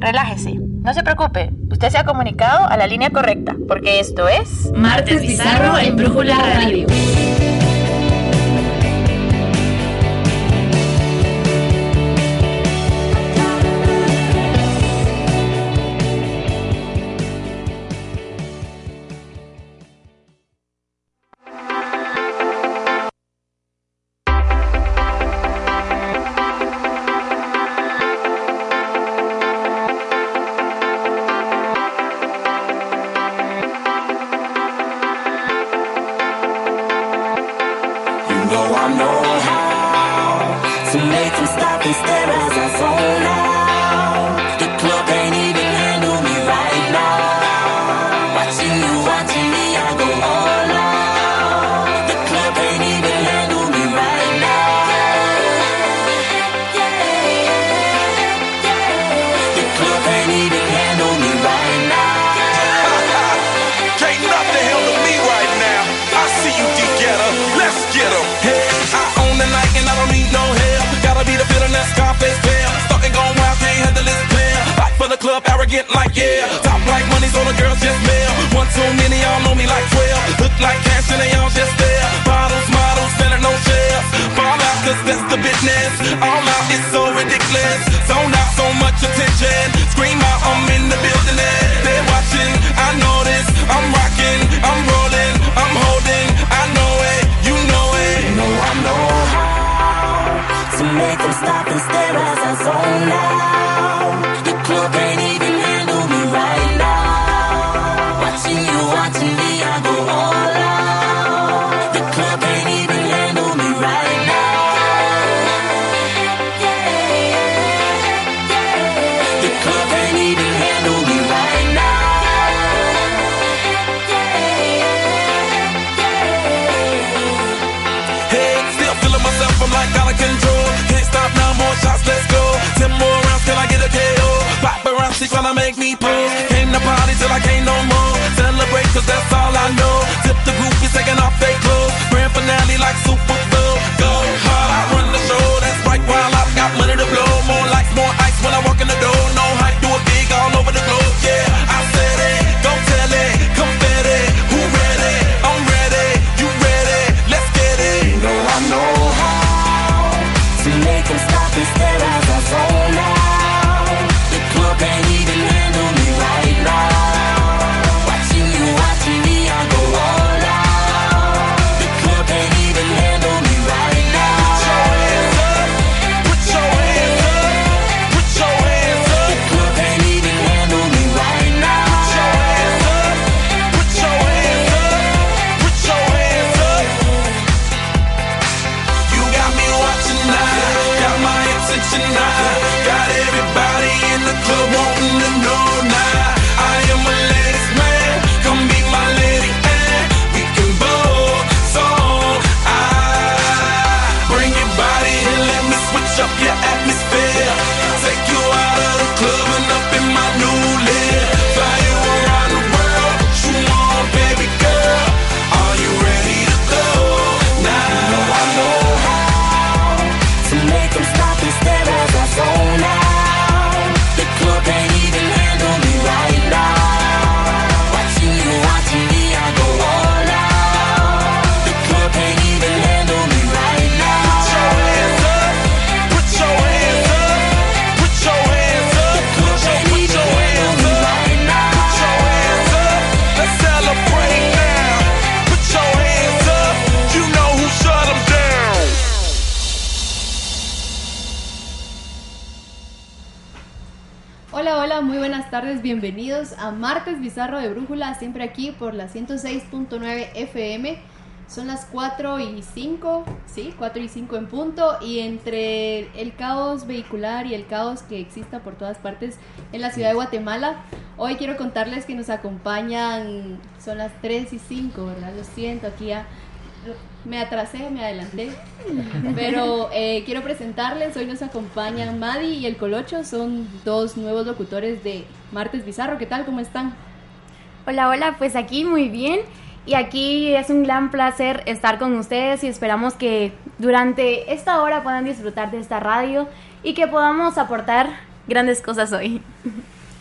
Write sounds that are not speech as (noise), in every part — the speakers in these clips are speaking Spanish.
Relájese. No se preocupe. Usted se ha comunicado a la línea correcta, porque esto es... Martes Bizarro en Brújula Radio. Arrogant like yeah. Top like money, so the girls just mail. One too many, y'all know me like 12. Look like cash and they all just there. Bottles, models, selling no shares. Fall out, cause that's the business. All out, it's so ridiculous. Zone out, so much attention. Scream out, I'm in the building. They're watching, I know this. I'm Bizarro de Brújula, siempre aquí por la 106.9 FM. Son las 4 y 5, sí, 4 y 5 en punto, y entre el caos vehicular y el caos que exista por todas partes en la ciudad de Guatemala, hoy quiero contarles que nos acompañan, son las 3 y 5, ¿verdad? Lo siento, aquí me atrasé, me adelanté, pero eh, quiero presentarles, hoy nos acompañan Madi y el Colocho, son dos nuevos locutores de Martes Bizarro, ¿qué tal? ¿Cómo están? Hola, hola, pues aquí muy bien. Y aquí es un gran placer estar con ustedes y esperamos que durante esta hora puedan disfrutar de esta radio y que podamos aportar grandes cosas hoy.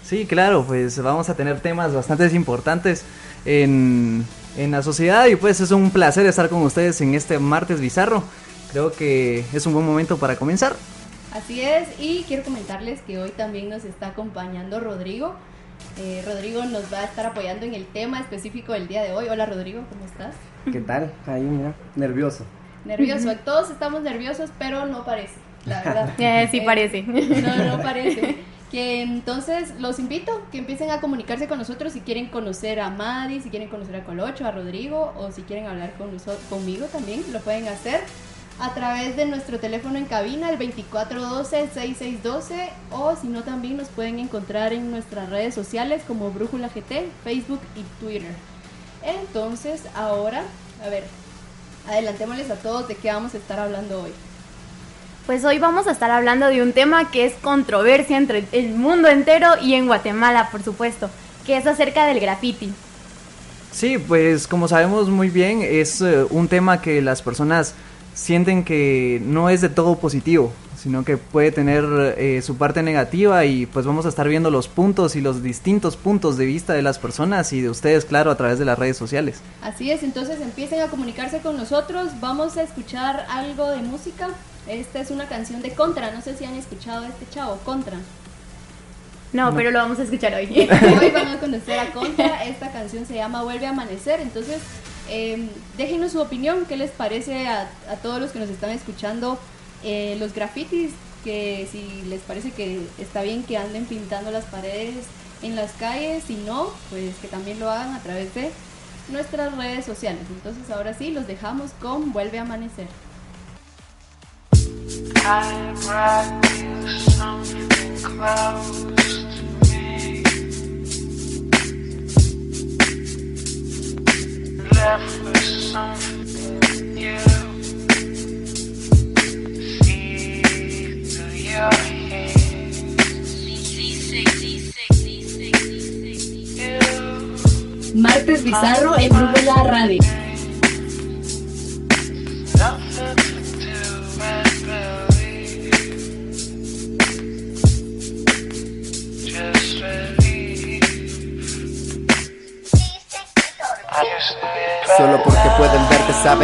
Sí, claro, pues vamos a tener temas bastante importantes en, en la sociedad y pues es un placer estar con ustedes en este martes bizarro. Creo que es un buen momento para comenzar. Así es, y quiero comentarles que hoy también nos está acompañando Rodrigo. Eh, Rodrigo nos va a estar apoyando en el tema específico del día de hoy. Hola Rodrigo, ¿cómo estás? ¿Qué tal? Ahí, mira, nervioso. Nervioso, todos estamos nerviosos, pero no parece, la (laughs) verdad. (laughs) Eh, sí parece. No, no parece. Que entonces los invito que empiecen a comunicarse con nosotros si quieren conocer a Madi, si quieren conocer a Colocho, a Rodrigo o si quieren hablar con nosotros, conmigo también, lo pueden hacer a través de nuestro teléfono en cabina, el 2412-6612, o si no, también nos pueden encontrar en nuestras redes sociales como Brújula GT, Facebook y Twitter. Entonces, ahora, a ver, adelantémosles a todos de qué vamos a estar hablando hoy. Pues hoy vamos a estar hablando de un tema que es controversia entre el mundo entero y en Guatemala, por supuesto, que es acerca del graffiti. Sí, pues como sabemos muy bien, es eh, un tema que las personas sienten que no es de todo positivo, sino que puede tener eh, su parte negativa y pues vamos a estar viendo los puntos y los distintos puntos de vista de las personas y de ustedes, claro, a través de las redes sociales. Así es, entonces empiecen a comunicarse con nosotros, vamos a escuchar algo de música. Esta es una canción de Contra, no sé si han escuchado a este chavo, Contra. No, pero lo vamos a escuchar hoy. Hoy van a conocer a Contra, esta canción se llama Vuelve a Amanecer, entonces eh, déjenos su opinión, qué les parece a, todos los que nos están escuchando eh, los grafitis, que si les parece que está bien que anden pintando las paredes en las calles, si no, pues que también lo hagan a través de nuestras redes sociales. Entonces ahora sí, los dejamos con Vuelve a Amanecer. Martes Bizarro en Brújula Radio.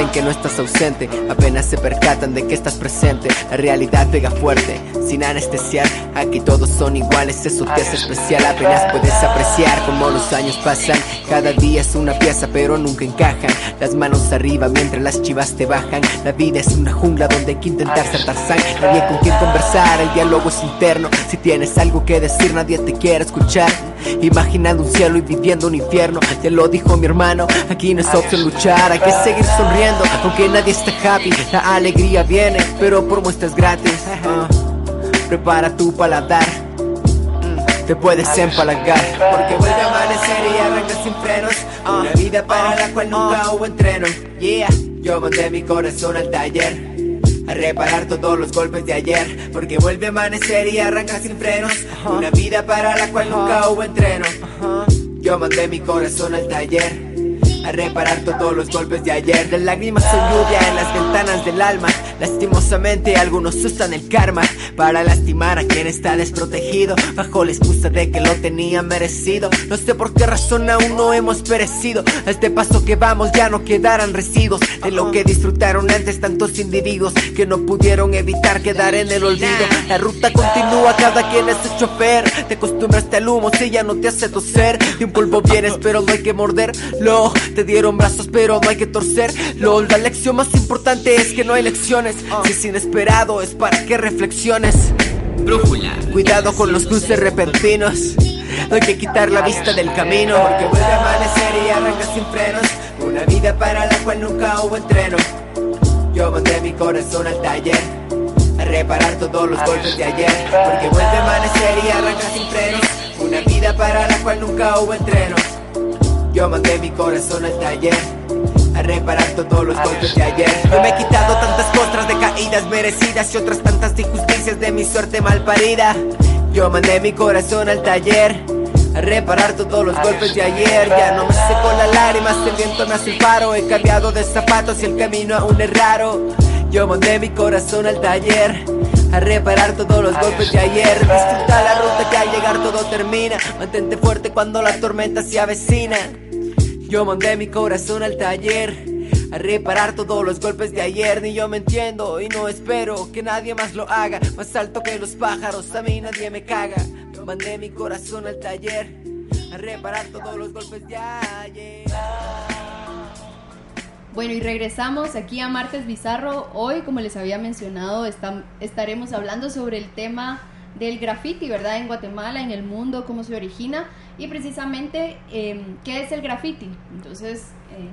Que no estás ausente Apenas se percatan de que estás presente. La realidad pega fuerte, sin anestesiar Aquí todos son iguales, eso te hace especial. Apenas puedes apreciar cómo los años pasan Cada día es una pieza pero nunca encajan. Las manos arriba mientras las chivas te bajan La vida es una jungla donde hay que intentar ser Tarzán. Nadie con quien conversar, el diálogo es interno. Si tienes algo que decir nadie te quiere escuchar. Imaginando un cielo y viviendo un infierno Ya lo dijo mi hermano, aquí no es opción luchar Hay que seguir sonriendo, aunque nadie está happy La alegría viene, pero por muestras gratis Ah, Prepara tu paladar Mm, Te puedes empalagar Porque vuelve a amanecer y arranca sin frenos Una vida para la cual nunca hubo entreno Yeah, yo mandé mi corazón al taller a reparar todos los golpes de ayer Porque vuelve a amanecer y arranca sin frenos Una vida para la cual nunca hubo entreno Yo mandé mi corazón al taller a reparar todos los golpes de ayer Las lágrimas son lluvia en las ventanas del alma Lastimosamente algunos usan el karma Para lastimar a quien está desprotegido Bajo la excusa de que lo tenía merecido. No sé por qué razón aún no hemos perecido. A este paso que vamos ya no quedarán residuos De lo que disfrutaron antes tantos individuos Que no pudieron evitar quedar en el olvido. La ruta continúa, cada quien es su chofer. Te acostumbraste al humo si ya no te hace toser. De un polvo vienes pero no hay que morderlo. Te dieron brazos pero no hay que torcerlo. La lección más importante es que no hay Si es inesperado es para que reflexiones. Brújula. Cuidado con los cruces repentinos. No hay que quitar la vista del camino Porque vuelve a amanecer y arranca sin frenos. Una vida para la cual nunca hubo entreno. Yo mandé mi corazón al taller A reparar todos los golpes de ayer. Porque vuelve a amanecer y arranca sin frenos. Una vida para la cual nunca hubo entreno. Yo mandé mi corazón al taller a reparar todos los golpes de ayer. Yo me he quitado tantas costras de caídas merecidas y otras tantas injusticias de mi suerte mal parida. Yo mandé mi corazón al taller a reparar todos los golpes de ayer. Ya no me seco las lágrimas, el viento me hace el paro. He cambiado de zapatos y el camino aún es raro. Yo mandé mi corazón al taller a reparar todos los golpes de ayer. Disfruta la ruta que al llegar todo termina. Mantente fuerte cuando la tormenta se avecina. Yo mandé mi corazón al taller a reparar todos los golpes de ayer. Ni yo me entiendo y no espero que nadie más lo haga. Más alto que los pájaros, a mí nadie me caga. Yo mandé mi corazón al taller a reparar todos los golpes de ayer. Bueno, y regresamos aquí a Martes Bizarro. Hoy, como les había mencionado, estaremos hablando sobre el tema del graffiti, ¿verdad? En Guatemala, en el mundo, cómo se origina y precisamente eh, qué es el graffiti. Entonces, eh,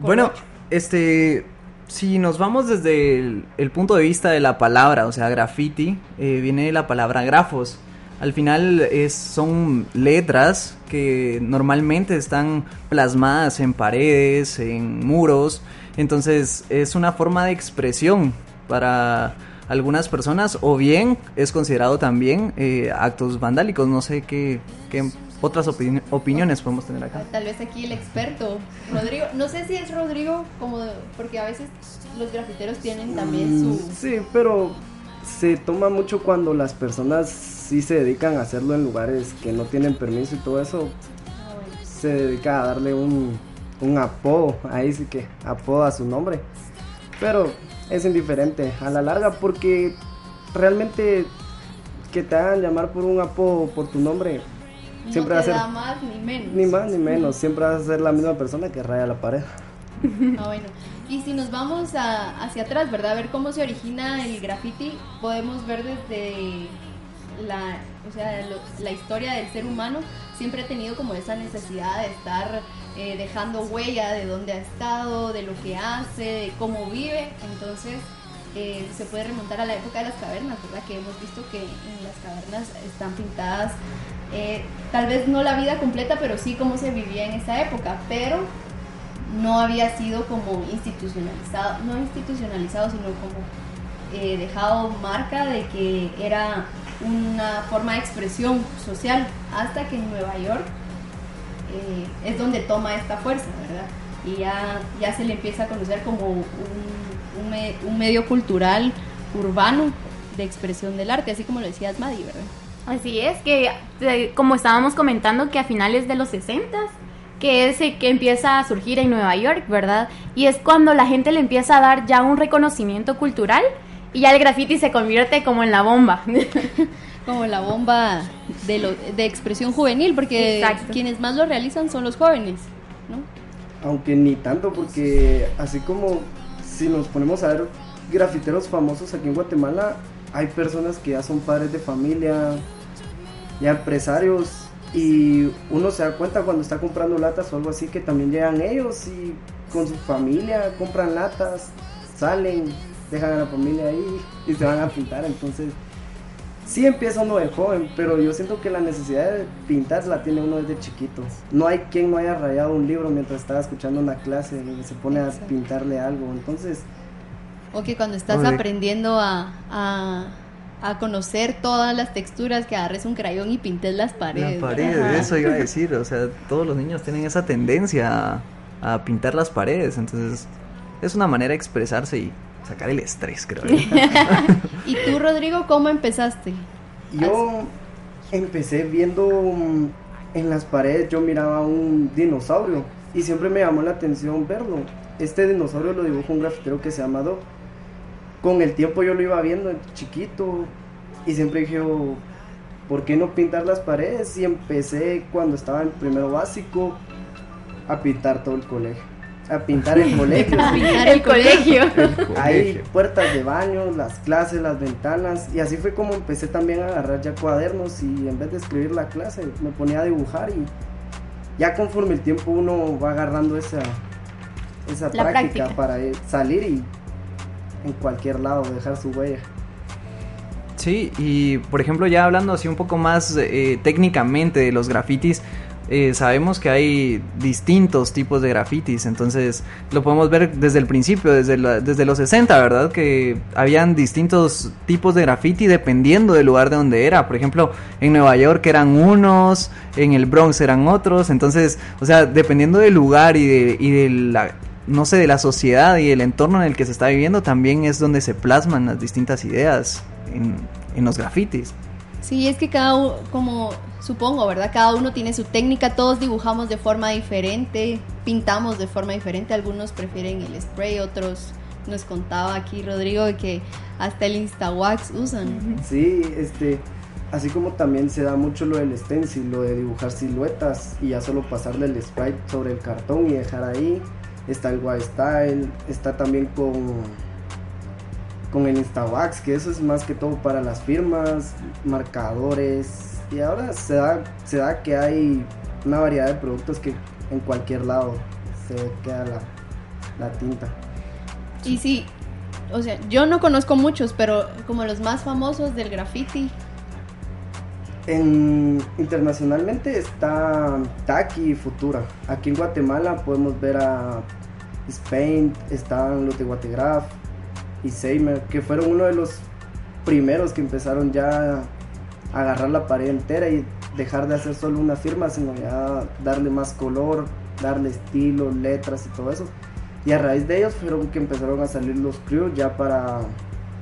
Bueno, este, si nos vamos desde el, el punto de vista de la palabra, o sea, graffiti, eh, viene de la palabra grafos. Al final es, son letras que normalmente están plasmadas en paredes, en muros. Entonces es una forma de expresión para algunas personas o bien es considerado también eh, actos vandálicos. No sé qué, qué otras opini- opiniones podemos tener acá. tal vez aquí el experto, Rodrigo. No sé si es Rodrigo, como porque a veces los grafiteros tienen también Mm, su... Sí, pero se toma mucho cuando las personas sí se dedican a hacerlo en lugares que no tienen permiso y todo eso. Se dedica a darle un, un apodo, ahí sí que apodo a su nombre. Pero es indiferente a la larga porque realmente que te hagan llamar por un apodo, por tu nombre, siempre no va a te ser da más ni menos. ni más ni menos, siempre vas a ser la misma persona que raya la pared. (laughs) Ah, bueno. Y si nos vamos a- hacia atrás, ¿verdad? A ver cómo se origina el graffiti, podemos ver desde la, o sea, lo- la historia del ser humano. Siempre ha tenido como esa necesidad de estar eh, dejando huella de dónde ha estado, de lo que hace, de cómo vive. Entonces, eh, se puede remontar a la época de las cavernas, ¿verdad? Que hemos visto que en las cavernas están pintadas, eh, tal vez no la vida completa, pero sí cómo se vivía en esa época. Pero no había sido como institucionalizado, no institucionalizado, sino como dejado marca de que era una forma de expresión social, hasta que en Nueva York eh, es donde toma esta fuerza, ¿verdad? Y ya, ya se le empieza a conocer como un, un me- un medio cultural urbano de expresión del arte, así como lo decías, Madi, ¿verdad? Así es, que eh, como estábamos comentando que a finales de los 60 que es eh, que empieza a surgir en Nueva York, ¿verdad? Y es cuando la gente le empieza a dar ya un reconocimiento cultural y ya el graffiti se convierte como en la bomba. (laughs) como la bomba de, lo- de expresión juvenil, porque Exacto. quienes más lo realizan son los jóvenes, ¿no? Aunque ni tanto, porque así como si nos ponemos a ver grafiteros famosos aquí en Guatemala, hay personas que ya son padres de familia, ya empresarios, y uno se da cuenta cuando está comprando latas o algo así que también llegan ellos y con su familia compran latas, salen, dejan a la familia ahí y se van a pintar, entonces sí empieza uno de joven, pero yo siento que la necesidad de pintar la tiene uno desde chiquito. No hay quien no haya rayado un libro mientras estaba escuchando una clase y se pone a pintarle algo. Entonces, O que cuando estás aprendiendo a, a, a conocer todas las texturas, que agarres un crayón y pintes las paredes. La ¿verdad? pared, eso iba a (laughs) decir, o sea, todos los niños tienen esa tendencia a, a pintar las paredes, entonces es una manera de expresarse y sacar el estrés, creo. yo. (laughs) ¿Y tú, Rodrigo, cómo empezaste? yo empecé viendo mm, en las paredes, yo miraba un dinosaurio y siempre me llamó la atención verlo. Este dinosaurio lo dibujó un grafitero que se llama Doc. Con el tiempo yo lo iba viendo chiquito y siempre dije, oh, ¿por qué no pintar las paredes? Y empecé cuando estaba en primero básico a pintar todo el colegio. A pintar el colegio. A pintar el colegio. Hay puertas de baño, las clases, las ventanas. Y así fue como empecé también a agarrar ya cuadernos y en vez de escribir la clase me ponía a dibujar y ya conforme el tiempo uno va agarrando esa, esa práctica. para eh, salir y en cualquier lado dejar su huella. Sí, y por ejemplo ya hablando así un poco más eh, técnicamente de los grafitis, eh, sabemos que hay distintos tipos de grafitis, entonces lo podemos ver desde el principio, desde, la- desde los 60, ¿verdad? Que habían distintos tipos de graffiti dependiendo del lugar de donde era. Por ejemplo, en Nueva York eran unos, en el Bronx eran otros, entonces, o sea, dependiendo del lugar y de, y de la no sé, de la sociedad y el entorno en el que se está viviendo, también es donde se plasman las distintas ideas en, en los grafitis. Sí, es que cada uno, como supongo, ¿verdad? Cada uno tiene su técnica, todos dibujamos de forma diferente, pintamos de forma diferente, algunos prefieren el spray, otros nos contaba aquí Rodrigo de que hasta el Instawax usan. Sí, este, así como también se da mucho lo del stencil, lo de dibujar siluetas y ya solo pasarle el sprite sobre el cartón y dejar ahí. Está el white style, está también con con el Instawax, que eso es más que todo para las firmas, marcadores. Y ahora se da, se da que hay una variedad de productos que en cualquier lado se queda la, la tinta. Y sí, o sea, yo no conozco muchos, pero como los más famosos del graffiti. En, internacionalmente está Taki y Futura. Aquí en Guatemala podemos ver a Spain, están los de Guategraph y Seimer, que fueron uno de los primeros que empezaron ya a agarrar la pared entera y dejar de hacer solo una firma, sino ya darle más color, darle estilo, letras y todo eso. Y a raíz de ellos fueron que empezaron a salir los crews ya para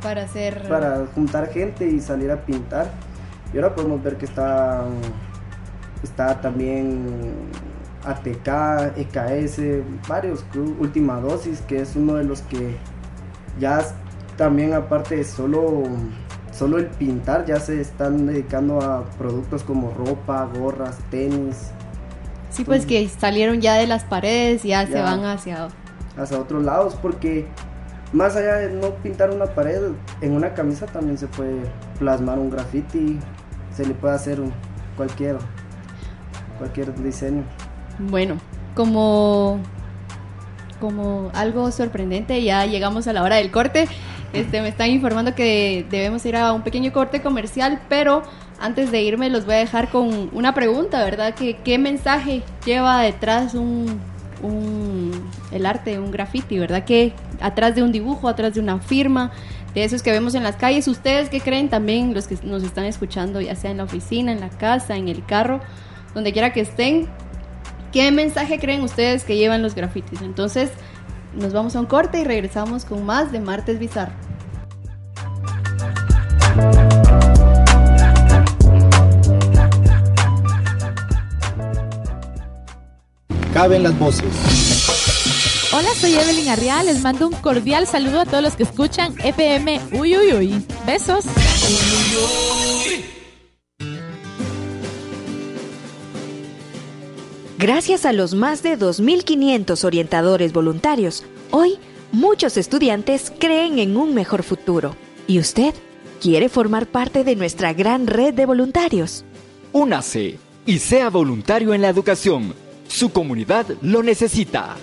Para hacer... para juntar gente y salir a pintar. Y ahora podemos ver que está, está también ATK, EKS, varios crew, Última Dosis, que es uno de los que ya también aparte de solo, solo el pintar, ya se están dedicando a productos como ropa, gorras, tenis, Sí, pues que salieron ya de las paredes y ya, se Ya. van hacia... hacia otros lados, porque más allá de no pintar una pared, en una camisa también se puede plasmar un graffiti, se le puede hacer un- cualquier, cualquier diseño. Bueno, como, como algo sorprendente, ya llegamos a la hora del corte. Este, me están informando que debemos ir a un pequeño corte comercial, pero antes de irme los voy a dejar con una pregunta, ¿verdad? Que, ¿Qué mensaje lleva detrás un, el arte, un graffiti, ¿verdad? Que atrás de un dibujo, atrás de una firma, de esos que vemos en las calles, ¿ustedes qué creen también, los que nos están escuchando, ya sea en la oficina, en la casa, en el carro, donde quiera que estén? ¿Qué mensaje creen ustedes que llevan los grafitis? Entonces, nos vamos a un corte y regresamos con más de Martes Bizarro. Caben las voces. Hola, soy Evelyn Arrial. Les mando un cordial saludo a todos los que escuchan FM Uy Uy Uy. Besos. Gracias a los más de 2.500 orientadores voluntarios, hoy muchos estudiantes creen en un mejor futuro. ¿Y usted quiere formar parte de nuestra gran red de voluntarios? Únase y sea voluntario en la educación. Su comunidad lo necesita.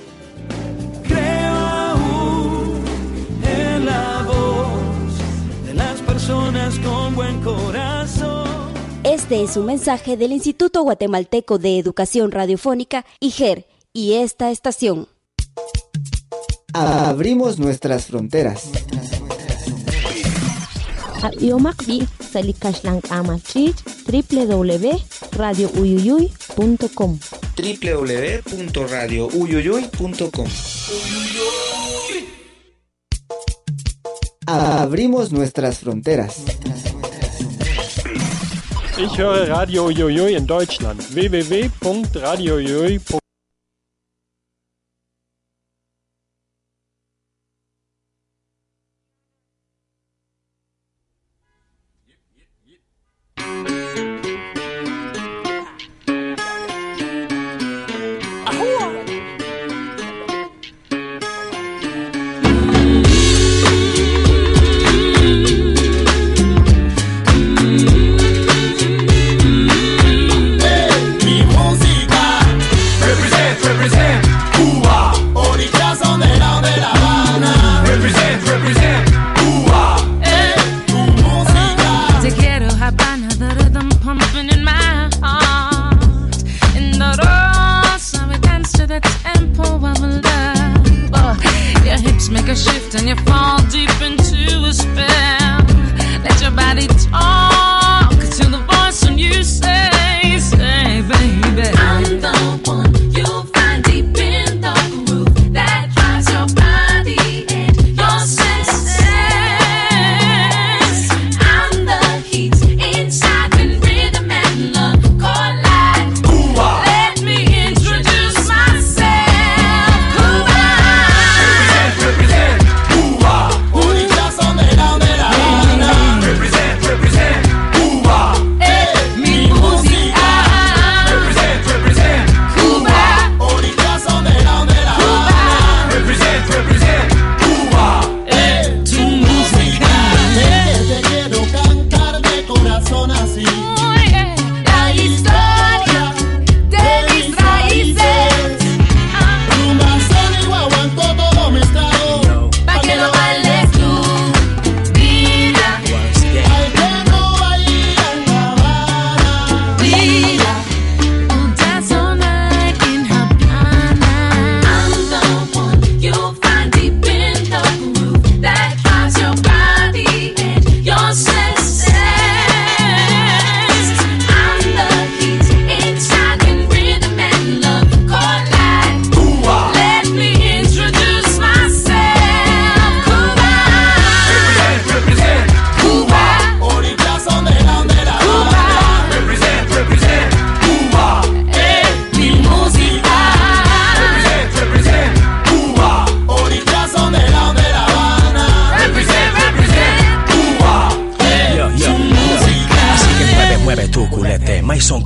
en la voz de las personas con buen corazón. Este es un mensaje del Instituto Guatemalteco de Educación Radiofónica, IGER, y esta estación. Abrimos nuestras fronteras. Www.radiouyuyuy.com www.radiouyuyuy.com Abrimos nuestras fronteras. Ich höre Radio Uiuiui in Deutschland. www.radiouiuiui.com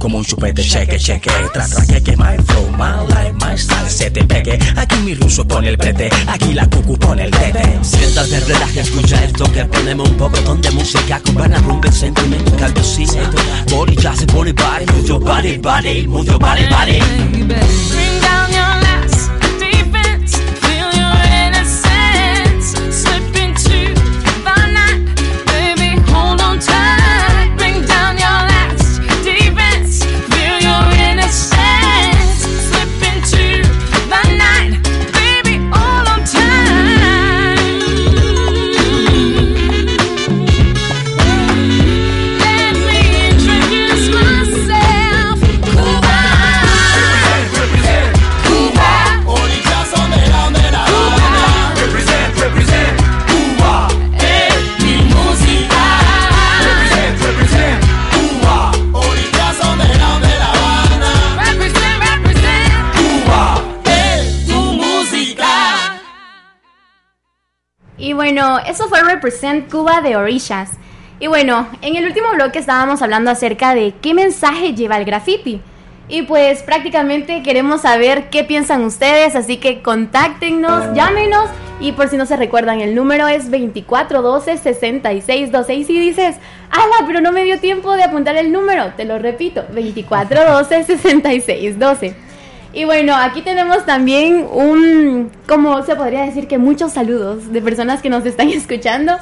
como un chupete, cheque, cheque. Tra, tra, que, que, my flow, my life, my style, se te pegue. Aquí mi ruso pone el brete, aquí la cucu pone el tete. Siéntate, relaja, escucha esto que ponemos un poco de música con buena rumba, sentimiento, calvecito. Body, just body, body, move your body, body, your body, body. Bring down your 100% Cuba de Orishas. Y bueno, en el último bloque estábamos hablando acerca de qué mensaje lleva el graffiti. Y pues prácticamente queremos saber qué piensan ustedes, así que contáctenos, llámenos y por si no se recuerdan, el número es 2412-6626 y dices, ala, pero no me dio tiempo de apuntar el número, te lo repito, 2412-6612. Y bueno, aquí tenemos también un, como se podría decir que muchos saludos de personas que nos están (laughs) escuchando.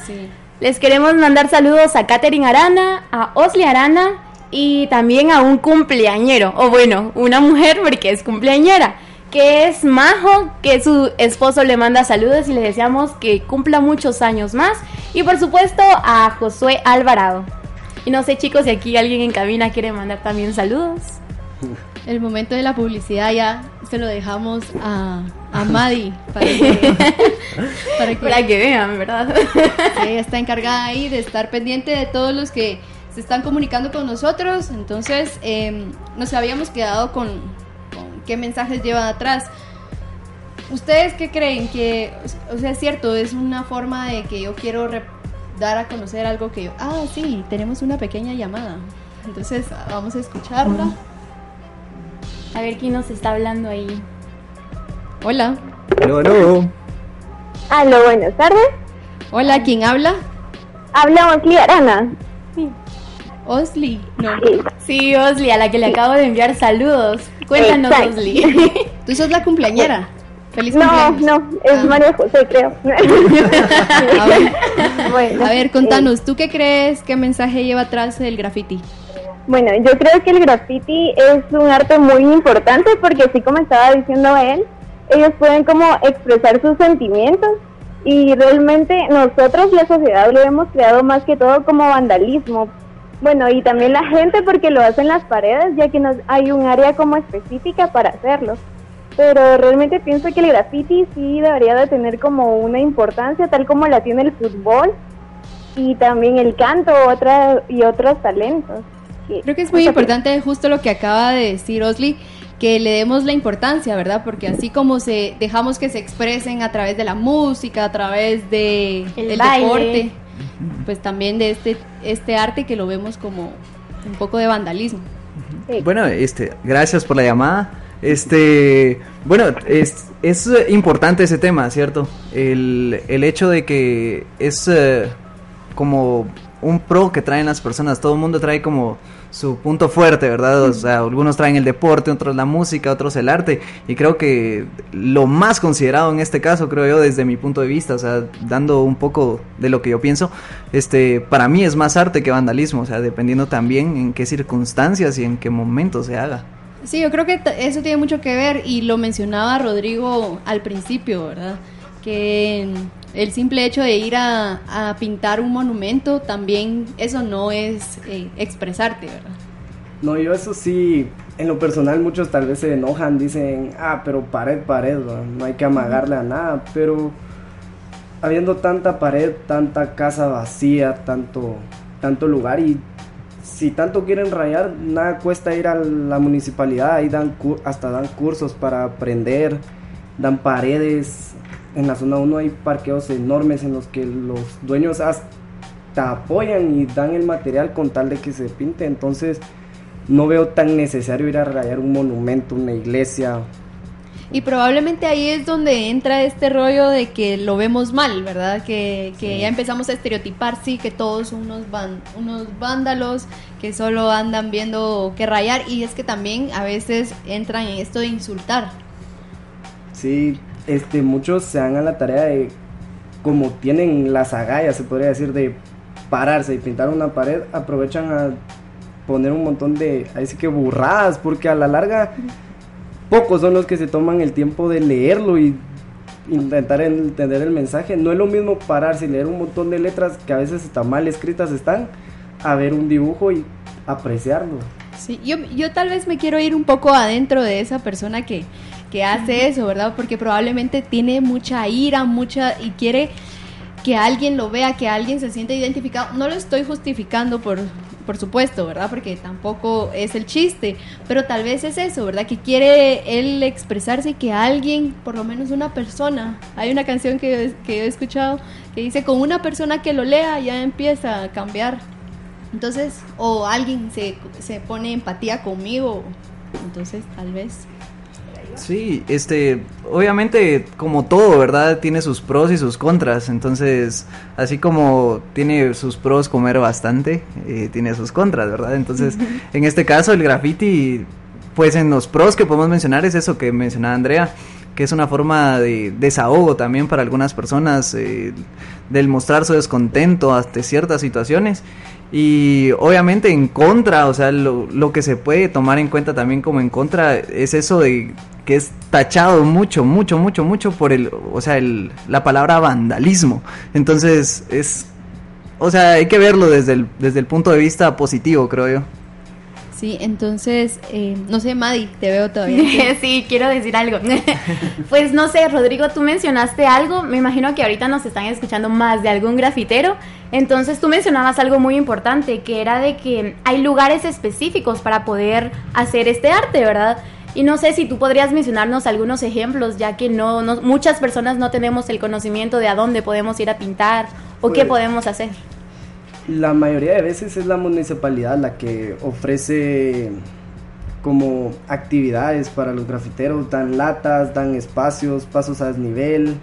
Les queremos mandar saludos a Katherine Arana, a Osli Arana y también a un cumpleañero, o bueno, una mujer porque es cumpleañera, que es Majo, que su esposo le manda saludos y le deseamos que cumpla muchos años más. Y por supuesto a Josué Alvarado. Y no sé chicos si aquí alguien en cabina quiere mandar también saludos. (laughs) El momento de la publicidad ya se lo dejamos a, a (laughs) Madi para que, (laughs) para que, Para que vean, ¿verdad? Ella está encargada ahí de estar pendiente de todos los que se están comunicando con nosotros. Entonces, eh, nos habíamos quedado con, con qué mensajes llevan atrás. ¿Ustedes qué creen? Que, o sea, es cierto, es una forma de que yo quiero dar a conocer algo que yo... Ah, sí, tenemos una pequeña llamada. Entonces, vamos a escucharla. A ver quién nos está hablando ahí. Hola. No, no. Aló, buenas tardes. Hola, ¿quién habla? Habla Osli Arana. Osli, no. Sí, Osli, a la que le acabo de enviar saludos. Cuéntanos, Exacto. Osli. (laughs) Tú sos la cumpleañera. Feliz No, cumpleaños. no, es María José, creo. (laughs) A ver, (laughs) Bueno, a ver, contanos, ¿tú qué crees? ¿Qué mensaje lleva atrás el graffiti? Bueno, yo creo que el graffiti es un arte muy importante porque así como estaba diciendo él, ellos pueden como expresar sus sentimientos Y realmente nosotros, la sociedad, lo hemos creado más que todo como vandalismo. Bueno, y también la gente porque lo hace en las paredes, ya que no hay un área como específica para hacerlo. Pero realmente pienso que el graffiti sí debería de tener como una importancia, tal como la tiene el fútbol y también el canto y otros talentos. Creo que es muy importante justo lo que acaba de decir Osli, que le demos la importancia, ¿verdad? Porque así como se dejamos que se expresen a través de la música, a través de El deporte, pues también de este este arte que lo vemos como un poco de vandalismo. Bueno, este, gracias por la llamada. Este, bueno, es, es importante ese tema, ¿cierto? El, el hecho de que es eh, como un pro que traen las personas. Todo el mundo trae como su punto fuerte, ¿verdad? O sea, algunos traen el deporte, otros la música, otros el arte. Y creo que lo más considerado en este caso, creo yo, desde mi punto de vista, o sea, dando un poco de lo que yo pienso, este, para mí es más arte que vandalismo, o sea, dependiendo también en qué circunstancias y en qué momento se haga. Sí, yo creo que eso tiene mucho que ver y lo mencionaba Rodrigo al principio, ¿verdad? Que el simple hecho de ir a, pintar un monumento también eso no es eh, expresarte, ¿verdad? No, yo eso sí, en lo personal muchos tal vez se enojan, dicen, ah, pero pared, pared, no hay que amagarle a nada, pero habiendo tanta pared, tanta casa vacía, tanto, tanto lugar y si tanto quieren rayar, nada cuesta ir a la municipalidad, ahí dan hasta dan cursos para aprender, dan paredes, en la zona 1 hay parqueos enormes en los que los dueños hasta apoyan y dan el material con tal de que se pinte, entonces no veo tan necesario ir a rayar un monumento, una iglesia. Y probablemente ahí es donde entra este rollo de que lo vemos mal, ¿verdad? Que, que ya empezamos a estereotipar, sí, que todos son unos, van, unos vándalos que solo andan viendo que rayar y es que también a veces entran en esto de insultar. Sí, este, muchos se dan a la tarea de, como tienen las agallas, se podría decir, de pararse y pintar una pared, aprovechan a poner un montón de, ahí sí que burradas, porque a la larga pocos son los que se toman el tiempo de leerlo y intentar entender el mensaje. No es lo mismo pararse y leer un montón de letras que a veces hasta mal escritas están, a ver un dibujo y apreciarlo. Sí, yo, yo tal vez me quiero ir un poco adentro de esa persona que, que hace eso, ¿verdad? Porque probablemente tiene mucha ira, mucha y quiere que alguien lo vea, que alguien se sienta identificado. No lo estoy justificando por, por supuesto, ¿verdad? Porque tampoco es el chiste, pero tal vez es eso, ¿verdad? Que quiere él expresarse que alguien, por lo menos una persona, hay una canción que, que he escuchado que dice, con una persona que lo lea ya empieza a cambiar. Entonces, o alguien se, se pone empatía conmigo, entonces tal vez... Sí, este, obviamente como todo, ¿verdad? Tiene sus pros y sus contras, entonces, así como tiene sus pros comer bastante, eh, tiene sus contras, ¿verdad? Entonces, (laughs) en este caso el graffiti, pues en los pros que podemos mencionar es eso que mencionaba Andrea, que es una forma de desahogo también para algunas personas, eh, del mostrar su descontento ante ciertas situaciones. Y obviamente en contra, o sea, lo, lo que se puede tomar en cuenta también como en contra es eso de que es tachado mucho, mucho, mucho, mucho por el, o sea, el, la palabra vandalismo. Entonces es, o sea, hay que verlo desde el, desde el punto de vista positivo, creo yo. Sí, entonces, eh, no sé, Madi, te veo todavía. (laughs) sí, quiero decir algo. (laughs) pues no sé, Rodrigo, tú mencionaste algo, me imagino que ahorita nos están escuchando más de algún grafitero, entonces tú mencionabas algo muy importante, que era de que hay lugares específicos para poder hacer este arte, ¿verdad? Y no sé si tú podrías mencionarnos algunos ejemplos, ya que no, no muchas personas no tenemos el conocimiento de a dónde podemos ir a pintar o qué Pues- podemos hacer. La mayoría de veces es la municipalidad la que ofrece como actividades para los grafiteros, dan latas, dan espacios, pasos a desnivel,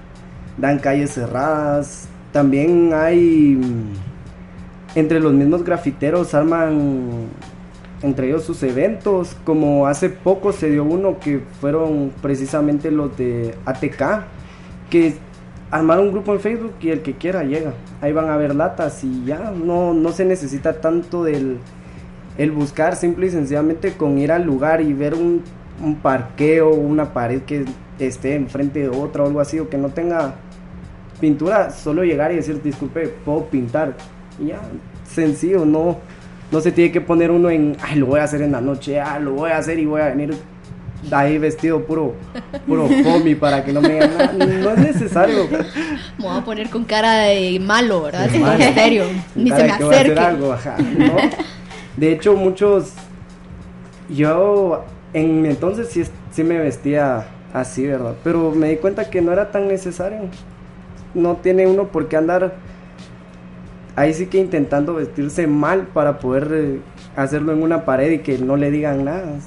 dan calles cerradas. También hay entre los mismos grafiteros arman entre ellos sus eventos, como hace poco se dio uno que fueron precisamente los de ATK, que armaron un grupo en Facebook y el que quiera llega. Ahí van a ver latas y ya no, no se necesita tanto del el buscar, simple y sencillamente con ir al lugar y ver un, un parqueo, una pared que esté enfrente de otra o algo así, o que no tenga pintura, solo llegar y decir, disculpe, puedo pintar. Y ya, sencillo, no, no se tiene que poner uno en, ay, lo voy a hacer en la noche, ah, lo voy a hacer y voy a venir ahí vestido puro, puro homie para que no me digan nada. No es necesario. Me voy a poner con cara de malo, ¿verdad? De En serio. Ni se me acerque. algo, ajá, ¿no? De hecho, muchos. Yo en mi entonces sí, sí me vestía así, ¿verdad? Pero me di cuenta que no era tan necesario. No tiene uno por qué andar ahí sí que intentando vestirse mal para poder eh, hacerlo en una pared y que no le digan nada.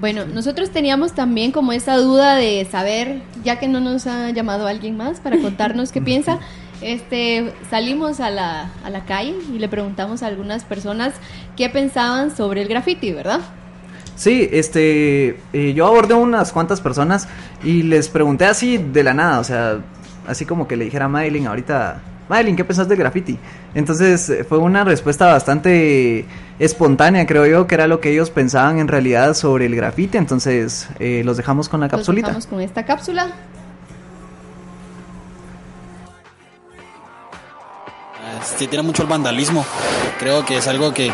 Bueno, nosotros teníamos también como esa duda de saber, ya que no nos ha llamado alguien más para (laughs) contarnos qué piensa, este, salimos a la, a la calle y le preguntamos a algunas personas qué pensaban sobre el graffiti, ¿verdad? Sí, este, eh, yo abordé unas cuantas personas y les pregunté así de la nada, o sea, así como que le dijera a Madeline ahorita, Madeline, ¿qué pensás del graffiti? Entonces eh, fue una respuesta bastante espontánea, creo yo, que era lo que ellos pensaban en realidad sobre el graffiti, entonces eh, los dejamos con la Los capsulita. dejamos con esta cápsula. Se tira mucho el vandalismo. Creo que es algo que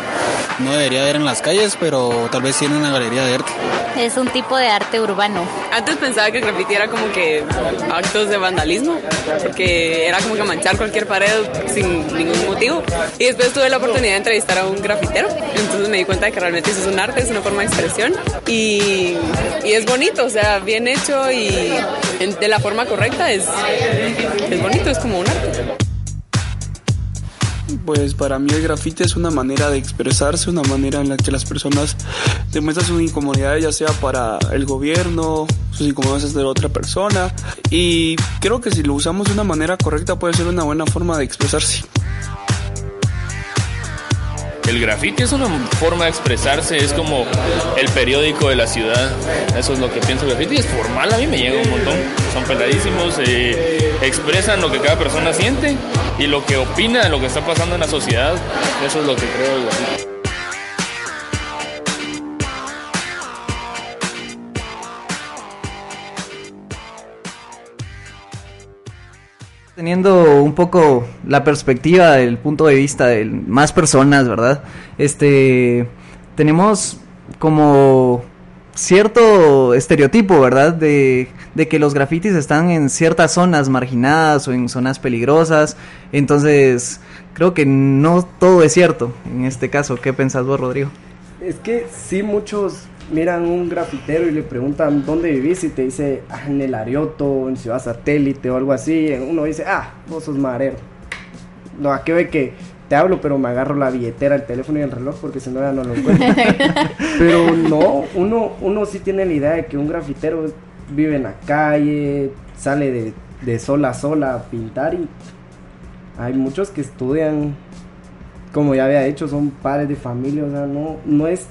no debería haber en las calles, pero tal vez sí en una galería de arte. Es un tipo de arte urbano. Antes pensaba que el graffiti era como que actos de vandalismo, porque era como que manchar cualquier pared sin ningún motivo. Y después tuve la oportunidad de entrevistar a un grafitero, entonces me di cuenta de que realmente eso es un arte, es una forma de expresión y, y es bonito, o sea, bien hecho y de la forma correcta es, es bonito, es como un arte. Pues para mí el grafite es una manera de expresarse, una manera en la que las personas demuestran sus incomodidades, ya sea para el gobierno, sus incomodidades de otra persona. Y creo que si lo usamos de una manera correcta puede ser una buena forma de expresarse. El graffiti es una forma de expresarse, es como el periódico de la ciudad. Eso es lo que pienso. El graffiti es formal, a mí me llega un montón. Son peladísimos, eh, expresan lo que cada persona siente y lo que opina de lo que está pasando en la sociedad. Eso es lo que creo del graffiti. Teniendo un poco la perspectiva del punto de vista de más personas, ¿verdad? Este, tenemos como cierto estereotipo, ¿verdad? De, de que los grafitis están en ciertas zonas marginadas o en zonas peligrosas. Entonces, creo que no todo es cierto en este caso. ¿Qué pensás vos, Rodrigo? Es que sí, muchos miran un grafitero y le preguntan dónde vivís y te dice "Ah, en el Arioto, en Ciudad Satélite o algo así. Uno dice, ah, vos sos marero. No, aquí ve que te hablo, pero me agarro la billetera, el teléfono y el reloj porque si no ya no lo encuentro. (laughs) pero no, uno, uno sí tiene la idea de que un grafitero vive en la calle, sale de, de sol a sol a pintar y hay muchos que estudian como ya había dicho, son padres de familia, o sea, no, no es,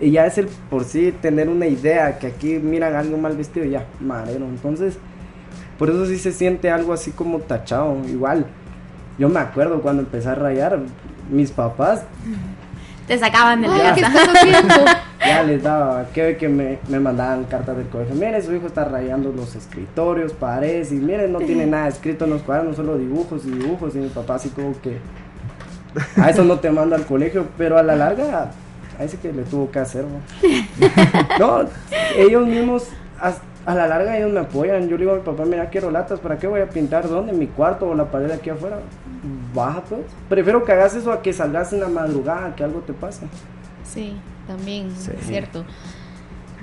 y ya es el por sí tener una idea que aquí miran algo mal vestido, ya, marero, entonces, por eso sí se siente algo así como tachado, igual, yo me acuerdo cuando empecé a rayar, mis papás Te sacaban de la Ya. casa. (laughs) Ya les daba, que, que me, me mandaban cartas del colegio, mire, su hijo está rayando los escritorios, paredes, y mire, no tiene nada escrito en los cuadernos, solo dibujos y dibujos, y mi papá así como que... A eso no te manda al colegio, pero a la larga, a ese que le tuvo que hacer, ¿no? (laughs) No, ellos mismos, a, a la larga ellos me apoyan. Yo le digo a mi papá, mira, quiero latas, ¿para qué voy a pintar? ¿Dónde? ¿En mi cuarto o la pared aquí afuera? Baja, pues. Prefiero que hagas eso a que salgas en la madrugada, que algo te pase. Sí, también, Sí. es cierto.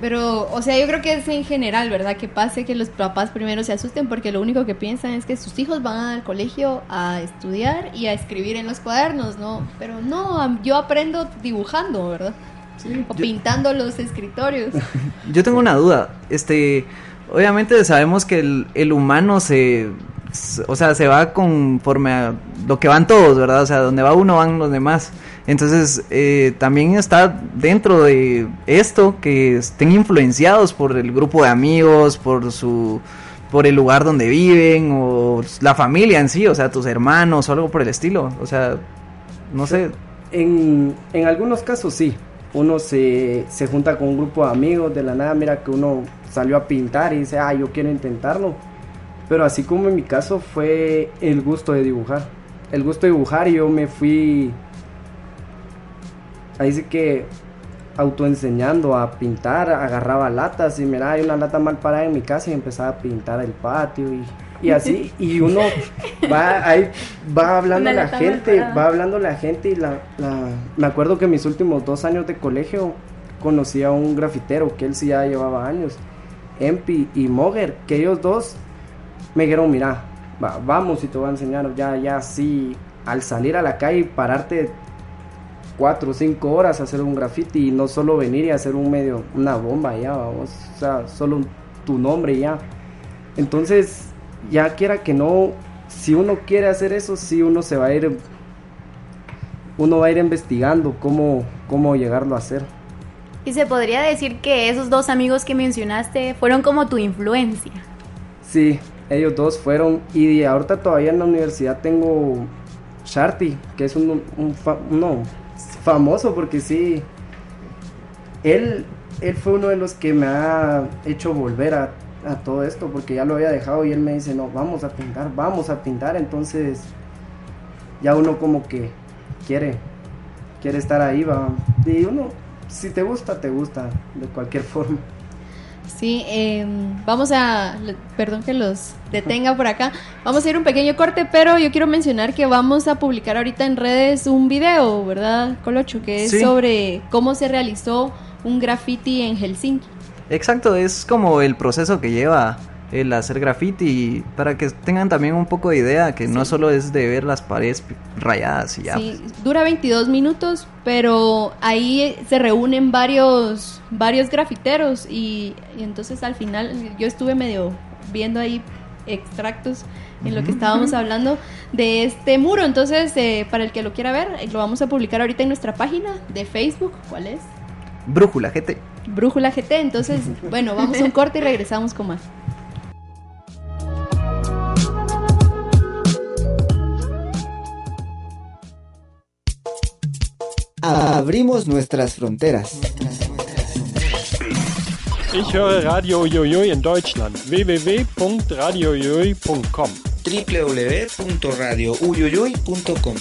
Pero, o sea, yo creo que es en general, ¿verdad? Que pase que los papás primero se asusten porque lo único que piensan es que sus hijos van al colegio a estudiar y a escribir en los cuadernos, ¿no? Pero no, yo aprendo dibujando, ¿verdad? o pintando los escritorios. (laughs) Yo tengo una duda. Este, obviamente sabemos que el, el humano se, o sea, se va conforme a lo que van todos, ¿verdad? O sea, donde va uno van los demás. Entonces, eh, también está dentro de esto que estén influenciados por el grupo de amigos, por su, por el lugar donde viven o la familia en sí, o sea, tus hermanos o algo por el estilo. O sea, no sé. En, en algunos casos sí. Uno se, se junta con un grupo de amigos de la nada, mira que uno salió a pintar y dice, ah, yo quiero intentarlo. Pero así como en mi caso fue el gusto de dibujar. El gusto de dibujar y yo me fui... Ahí sí que autoenseñando a pintar, agarraba latas y mira, hay una lata mal parada en mi casa y empezaba a pintar el patio y, y así, y uno (laughs) va ahí, va hablando la gente, va hablando la gente y la, la- me acuerdo que mis últimos dos años de colegio conocí a un grafitero que él sí ya llevaba años, Empi y Moger, que ellos dos me dijeron, mira, va- vamos y te voy a enseñar ya, ya así, al salir a la calle y pararte cuatro o cinco horas a hacer un graffiti y no solo venir y hacer un medio, una bomba ya, vamos, o sea, solo tu nombre ya. Entonces, ya quiera que no, si uno quiere hacer eso, sí uno se va a ir, uno va a ir investigando cómo, cómo llegarlo a hacer. Y se podría decir que esos dos amigos que mencionaste fueron como tu influencia. Sí, ellos dos fueron. Y ahorita todavía en la universidad tengo Sharty, que es un, un uno famoso porque sí. Él, él fue uno de los que me ha hecho volver a, a todo esto porque ya lo había dejado y él me dice, no, vamos a pintar, vamos a pintar. Entonces ya uno como que quiere, quiere estar ahí, va. Y uno, si te gusta, te gusta, de cualquier (laughs) forma. Sí, em, vamos a, perdón que los detenga por acá, vamos a ir un pequeño corte, pero yo quiero mencionar que vamos a publicar ahorita en redes un video, ¿verdad, Colocho? Que es Sí. sobre cómo se realizó un graffiti en Helsinki. Exacto, es como el proceso que lleva el hacer graffiti y para que tengan también un poco de idea que no solo es de ver las paredes rayadas y ya. Sí, dura 22 minutos, pero ahí se reúnen varios, varios grafiteros y, y entonces al final yo estuve medio viendo ahí extractos en lo que estábamos hablando de este muro. Entonces, eh, para el que lo quiera ver, eh, lo vamos a publicar ahorita en nuestra página de Facebook. ¿Cuál es? Brújula, GT. Brújula GT. Entonces, (laughs) bueno, vamos a un corte y regresamos con más. Abrimos nuestras fronteras. Ich höre Radio Uiuiui in Deutschland. www.radiouiui.com www.radiouyuyuy.com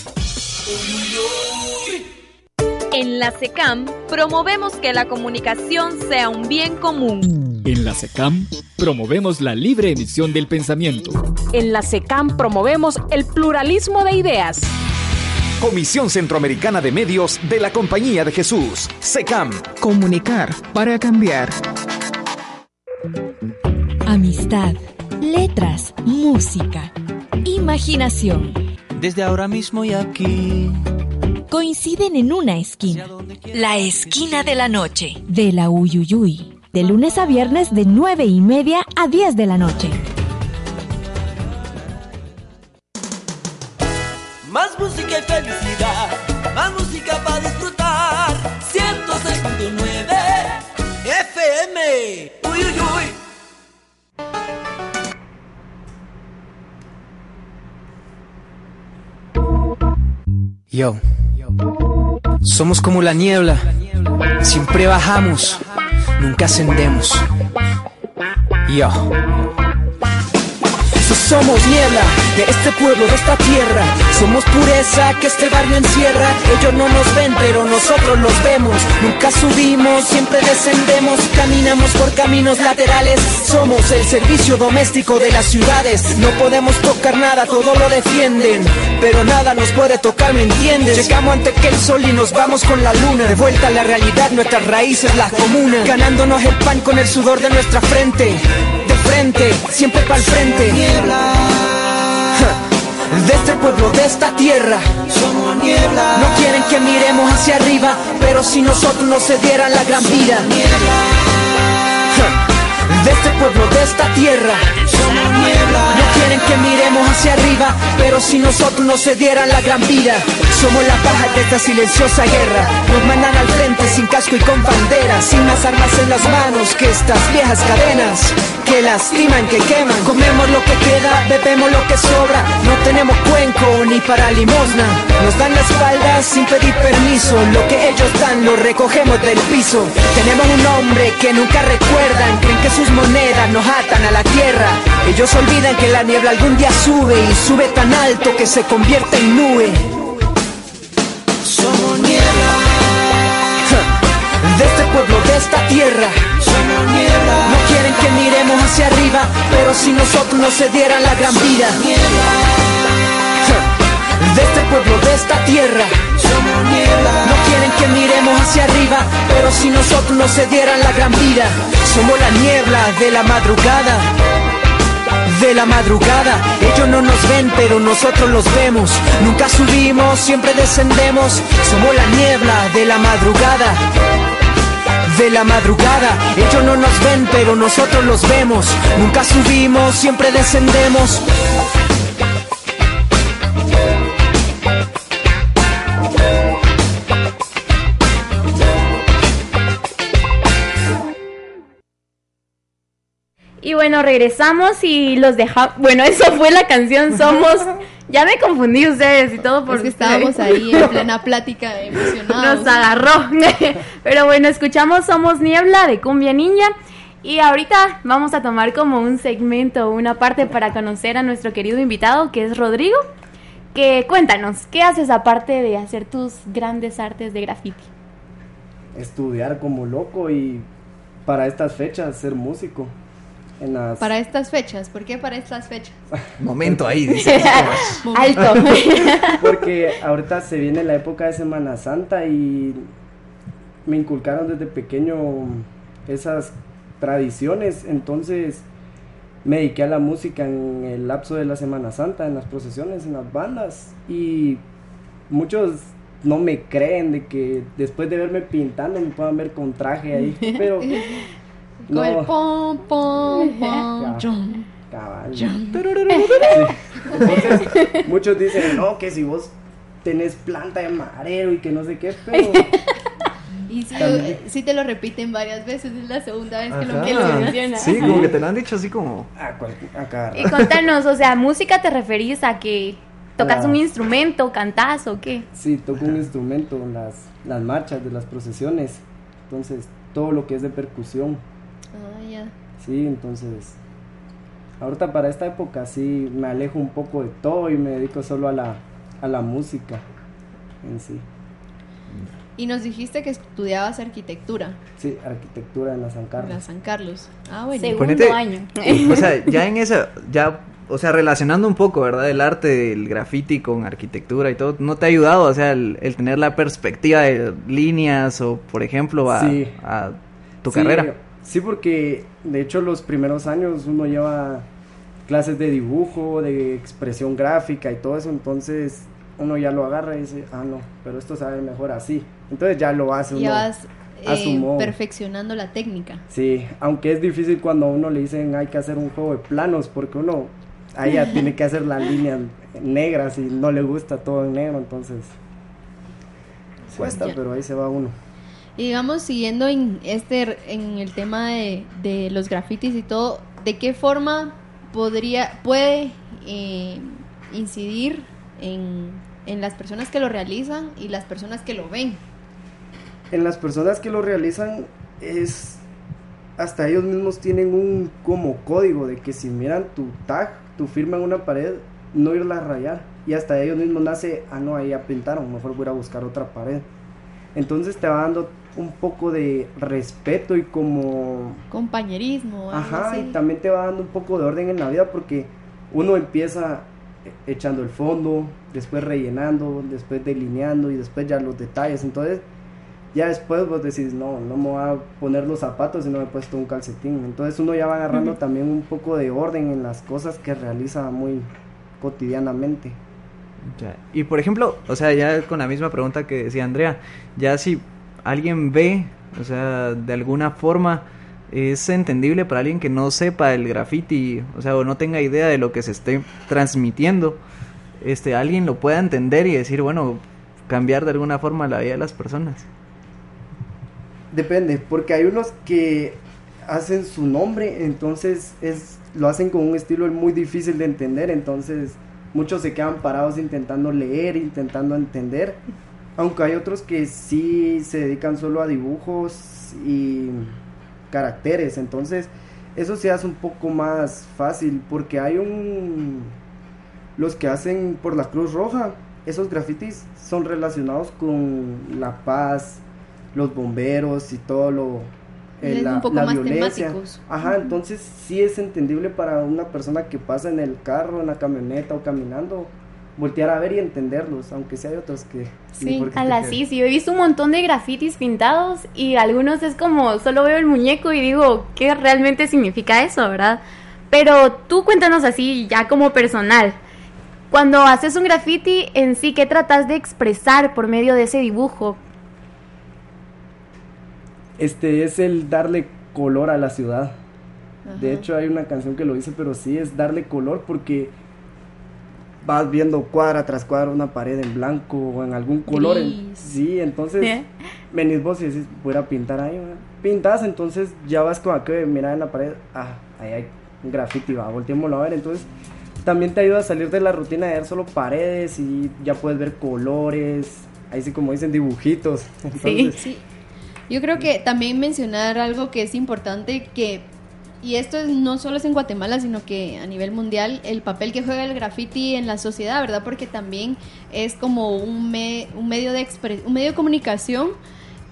En la SECAM promovemos que la comunicación sea un bien común. En la SECAM promovemos la libre emisión del pensamiento. En la SECAM promovemos el pluralismo de ideas. Comisión Centroamericana de Medios de la Compañía de Jesús, SECAM. Comunicar para cambiar. Amistad, letras, música, imaginación. Desde ahora mismo y aquí. Coinciden en una esquina. La esquina de la noche. De la Uyuyuy. De lunes a viernes de 9 y media a 10 de la noche. Yo. Somos como la niebla. Siempre bajamos, nunca ascendemos. Yo. Somos niebla de este pueblo, de esta tierra. Somos pureza que este barrio encierra. Ellos no nos ven, pero nosotros los vemos. Nunca subimos, siempre descendemos. Caminamos por caminos laterales. Somos el servicio doméstico de las ciudades. No podemos tocar nada, todo lo defienden. Pero nada nos puede tocar, ¿me entiendes? Llegamos ante que el sol y nos vamos con la luna. De vuelta a la realidad, nuestras raíces, la comuna. Ganándonos el pan con el sudor de nuestra frente. Frente, siempre para el frente. De este pueblo, de esta tierra. Somos niebla. No quieren que miremos hacia arriba Pero si nosotros nos cedieran la gran vida De este pueblo, de esta tierra Somos niebla No quieren que miremos hacia arriba Pero si nosotros nos cedieran la gran vida Somos la paja de esta silenciosa guerra Nos mandan al frente sin casco y con bandera Sin más armas en las manos que estas viejas cadenas Que que lastiman, que queman. Comemos lo que queda, bebemos lo que sobra. No tenemos cuenco ni para limosna. Nos dan la espalda sin pedir permiso. Lo que ellos dan lo recogemos del piso. Tenemos un hombre que nunca recuerdan. Creen que sus monedas nos atan a la tierra. Ellos olvidan que la niebla algún día sube y sube tan alto que se convierte en nube. Somos niebla. De este pueblo, de esta tierra. Somos niebla. No quieren que miremos hacia arriba, pero si nosotros nos se dieran la gran vida. De este pueblo, de esta tierra. No quieren que miremos hacia arriba, pero si nosotros nos se dieran la gran vida. Somos la niebla de la madrugada de la madrugada. Ellos no nos ven, pero nosotros los vemos. Nunca subimos, siempre descendemos. Somos la niebla de la madrugada. De la madrugada, ellos no nos ven, pero nosotros los vemos. Nunca subimos, siempre descendemos. Y bueno, regresamos y los dejamos. Bueno, (laughs) eso fue la canción Somos. Ya me confundí ustedes y todo porque estábamos ahí en plena plática emocionados. Nos agarró. (laughs) Pero bueno, escuchamos Somos Niebla de Cumbia Niña. Y ahorita vamos a tomar como un segmento, una parte para conocer a nuestro querido invitado, que es Rodrigo. Que cuéntanos, ¿qué haces aparte de hacer tus grandes artes de graffiti? Estudiar como loco y para estas fechas ser músico. En las... Para estas fechas, ¿por qué para estas fechas? (laughs) Momento ahí, dice. (laughs) Alto. (laughs) Porque ahorita se viene la época de Semana Santa y me inculcaron desde pequeño esas tradiciones, entonces me dediqué a la música en el lapso de la Semana Santa, en las procesiones, en las bandas y muchos no me creen de que después de verme pintando me puedan ver con traje ahí, pero Con No. el pom, pom, (laughs) pom, chum. Entonces, (laughs) (laughs) muchos dicen, no, que si vos tenés planta de marero y que no sé qué, pero Y sí te lo repiten varias veces, es la segunda vez que lo que lo menciona. Sí, como que te lo han dicho así como. a, cual- a cada Y contanos, o sea, ¿música te referís a que tocas La- un instrumento, cantás o qué? Sí, toco un instrumento en las, las marchas de las procesiones. Entonces, todo lo que es de percusión. Ah, ya. Sí, entonces. Ahorita para esta época sí me alejo un poco de todo y me dedico solo a la, a la música en sí. Y nos dijiste que estudiabas arquitectura Sí, arquitectura en la San en Carlos. la San Carlos. Ah, bueno. Segundo Ponete- año. O sea, (laughs) ya en esa, ya, o sea, relacionando un poco, ¿verdad? El arte del graffiti con arquitectura y todo, ¿no te ha ayudado? O sea, el, el tener la perspectiva de líneas o, por ejemplo, a, Sí. a tu Sí, carrera. Sí, porque de hecho los primeros años uno lleva clases de dibujo, de expresión gráfica y todo eso, entonces uno ya lo agarra y dice, ah, no, pero esto sabe mejor así. Entonces ya lo hace uno Ya vas a su eh, modo. perfeccionando la técnica. Sí, aunque es difícil cuando a uno le dicen hay que hacer un juego de planos, porque uno ahí ya (laughs) tiene que hacer las líneas negras y no le gusta todo en negro, entonces cuesta, pero ahí se va uno. Y digamos, siguiendo en este en el tema de, de los grafitis y todo, ¿de qué forma podría puede eh, incidir en, en las personas que lo realizan y las personas que lo ven? En las personas que lo realizan es hasta ellos mismos tienen un como código de que si miran tu tag, tu firma en una pared, no irla a rayar. Y hasta ellos mismos nace, ah no, ahí ya pintaron, mejor voy a buscar otra pared. Entonces te va dando un poco de respeto y como Compañerismo, Ajá, y también te va dando un poco de orden en la vida porque uno empieza echando el fondo, después rellenando, después delineando y después ya los detalles. Entonces, ya después vos decís, no, no me voy a poner los zapatos y no me he puesto un calcetín. Entonces uno ya va agarrando también un poco de orden en las cosas que realiza muy cotidianamente. Y por ejemplo, o sea, ya con la misma pregunta que decía Andrea, ya si alguien ve, o sea, de alguna forma es entendible para alguien que no sepa el graffiti, o sea, o no tenga idea de lo que se esté transmitiendo, este, alguien lo pueda entender y decir, bueno, cambiar de alguna forma la vida de las personas. Depende, porque hay unos que hacen su nombre, entonces es lo hacen con un estilo muy difícil de entender, entonces muchos se quedan parados intentando leer, intentando entender, aunque hay otros que sí se dedican solo a dibujos y caracteres, entonces eso se hace un poco más fácil porque hay un los que hacen por la Cruz Roja, esos grafitis son relacionados con la paz, los bomberos y todo lo eh, la, un poco la más violencia. temáticos. Ajá, entonces sí es entendible para una persona que pasa en el carro, en la camioneta o caminando, voltear a ver y entenderlos, aunque sí hay otros que qué a la sí, sí, yo he visto un montón de grafitis pintados y algunos es como, solo veo el muñeco y digo, ¿qué realmente significa eso, verdad? Pero tú cuéntanos así, ya como personal, cuando haces un graffiti en sí, ¿qué tratas de expresar por medio de ese dibujo? Este es el darle color a la ciudad. De hecho hay una canción que lo dice, pero sí es darle color porque vas viendo cuadra tras cuadra una pared en blanco o en algún color. en- sí, entonces ¿Eh? venís vos y decís, voy a pintar ahí. ¿verdad? Pintas, entonces ya vas con aquello de mirar en la pared, ah, ahí hay un graffiti, va, volteémoslo a ver. Entonces también te ayuda a salir de la rutina de ver solo paredes y ya puedes ver colores, ahí sí como dicen dibujitos. (laughs) Entonces, Sí. Yo creo que también mencionar algo que es importante que y esto es- no solo es en Guatemala, sino que a nivel mundial, el papel que juega el graffiti en la sociedad, ¿verdad? Porque también es como un, me- un, medio, de expre- un medio de comunicación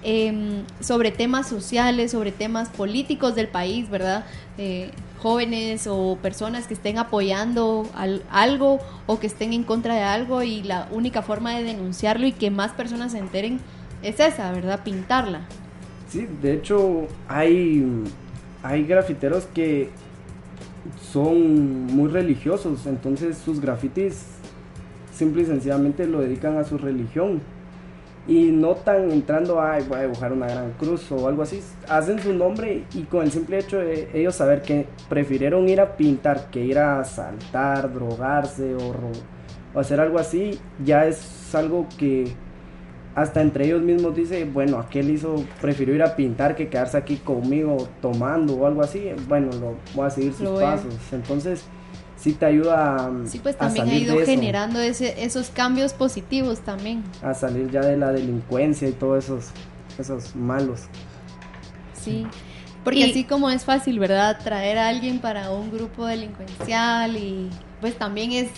em, sobre temas sociales, sobre temas políticos del país, ¿verdad? Eh, jóvenes o personas que estén apoyando al- algo o que estén en contra de algo y la única forma de denunciarlo y que más personas se enteren es esa, ¿verdad? Pintarla. Sí, de hecho hay, hay grafiteros que son muy religiosos, entonces sus grafitis simple y sencillamente lo dedican a su religión. Y no tan entrando, ay, voy a dibujar una gran cruz o algo así. Hacen su nombre y con el simple hecho de ellos saber que prefirieron ir a pintar que ir a saltar, drogarse o, o hacer algo así, ya es algo que hasta entre ellos mismos dice, bueno, aquel hizo, prefirió ir a pintar que quedarse aquí conmigo tomando o algo así, bueno, lo voy a seguir sus Lo voy a- pasos. Entonces, sí te ayuda a, Sí, pues también ha salir ido de eso, generando ese, esos cambios positivos también. a salir ya de la delincuencia y todos esos, esos malos. Sí. Porque Y- así como es fácil, ¿verdad? Traer a alguien para un grupo delincuencial y pues también es,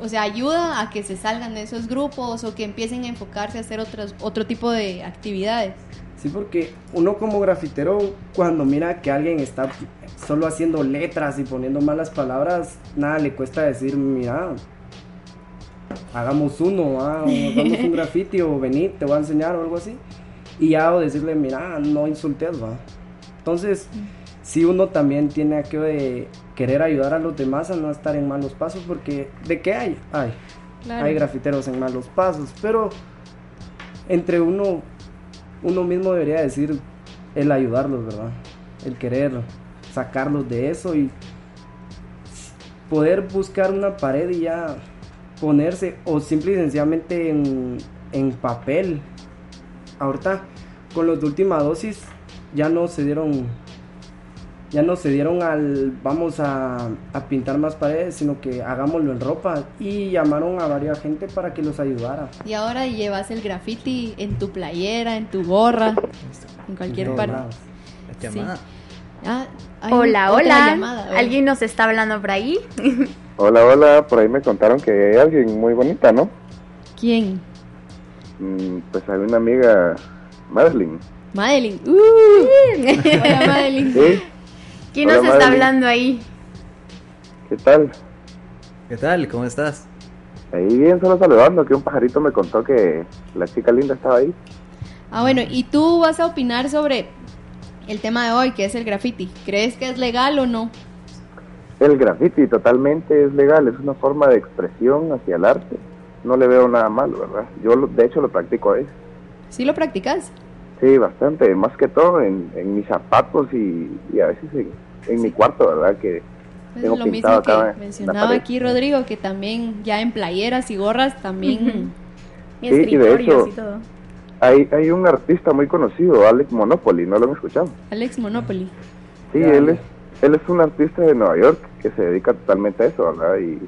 o sea, ayuda a que se salgan de esos grupos o que empiecen a enfocarse a hacer otros, otro tipo de actividades. Sí, porque uno como grafitero, cuando mira que alguien está solo haciendo letras y poniendo malas palabras, nada le cuesta decir, mira, hagamos uno, ah, o hagamos un (laughs) graffiti o vení, te voy a enseñar o algo así. Y ya o decirle, mira, no insultes, va. Entonces, sí uno también tiene aquello de querer ayudar a los demás a no estar en malos pasos, porque ¿de qué hay? Hay. Claro. Hay grafiteros en malos pasos, pero entre uno, uno mismo debería decir el ayudarlos, ¿verdad? El querer sacarlos de eso y poder buscar una pared y ya ponerse o simple y sencillamente en, en papel. Ahorita con los de última dosis ya no se dieron ya no se dieron al vamos a, a pintar más paredes, sino que hagámoslo en ropa y llamaron a varias gente para que los ayudara. Y ahora llevas el graffiti en tu playera, en tu gorra, en cualquier todos parte. Sí. Ah, Hola, hola. llamada. ¿Alguien nos está hablando por ahí? (laughs) Hola, hola, por ahí me contaron que hay alguien muy bonita, ¿no? ¿Quién? Mm, pues hay una amiga, Madeline. Madeline. (laughs) Uh. (laughs) Hola, Madeline. ¿Sí? ¿Quién Hola, nos está Madeline. hablando ahí? ¿Qué tal? ¿Qué tal? ¿Cómo estás? Ahí bien, solo saludando, que un pajarito me contó que la chica linda estaba ahí. Ah, bueno, y tú vas a opinar sobre el tema de hoy, que es el graffiti. ¿Crees que es legal o no? El graffiti totalmente es legal, es una forma de expresión hacia el arte. No le veo nada malo, ¿verdad? Yo, lo- de hecho, lo practico a veces. ¿Sí lo practicas? Sí, bastante, más que todo en, en mis zapatos y, y a veces en, en mi cuarto, ¿verdad? Que Pues tengo lo pintado mismo que acá mencionaba aquí Rodrigo, que también ya en playeras y gorras también... (laughs) Sí, y de hecho, Hay, hay un artista muy conocido, Alex Monopoly, ¿no lo han escuchado? Alex Monopoly. Sí, él es, él es un artista de Nueva York que se dedica totalmente a eso, ¿verdad? Y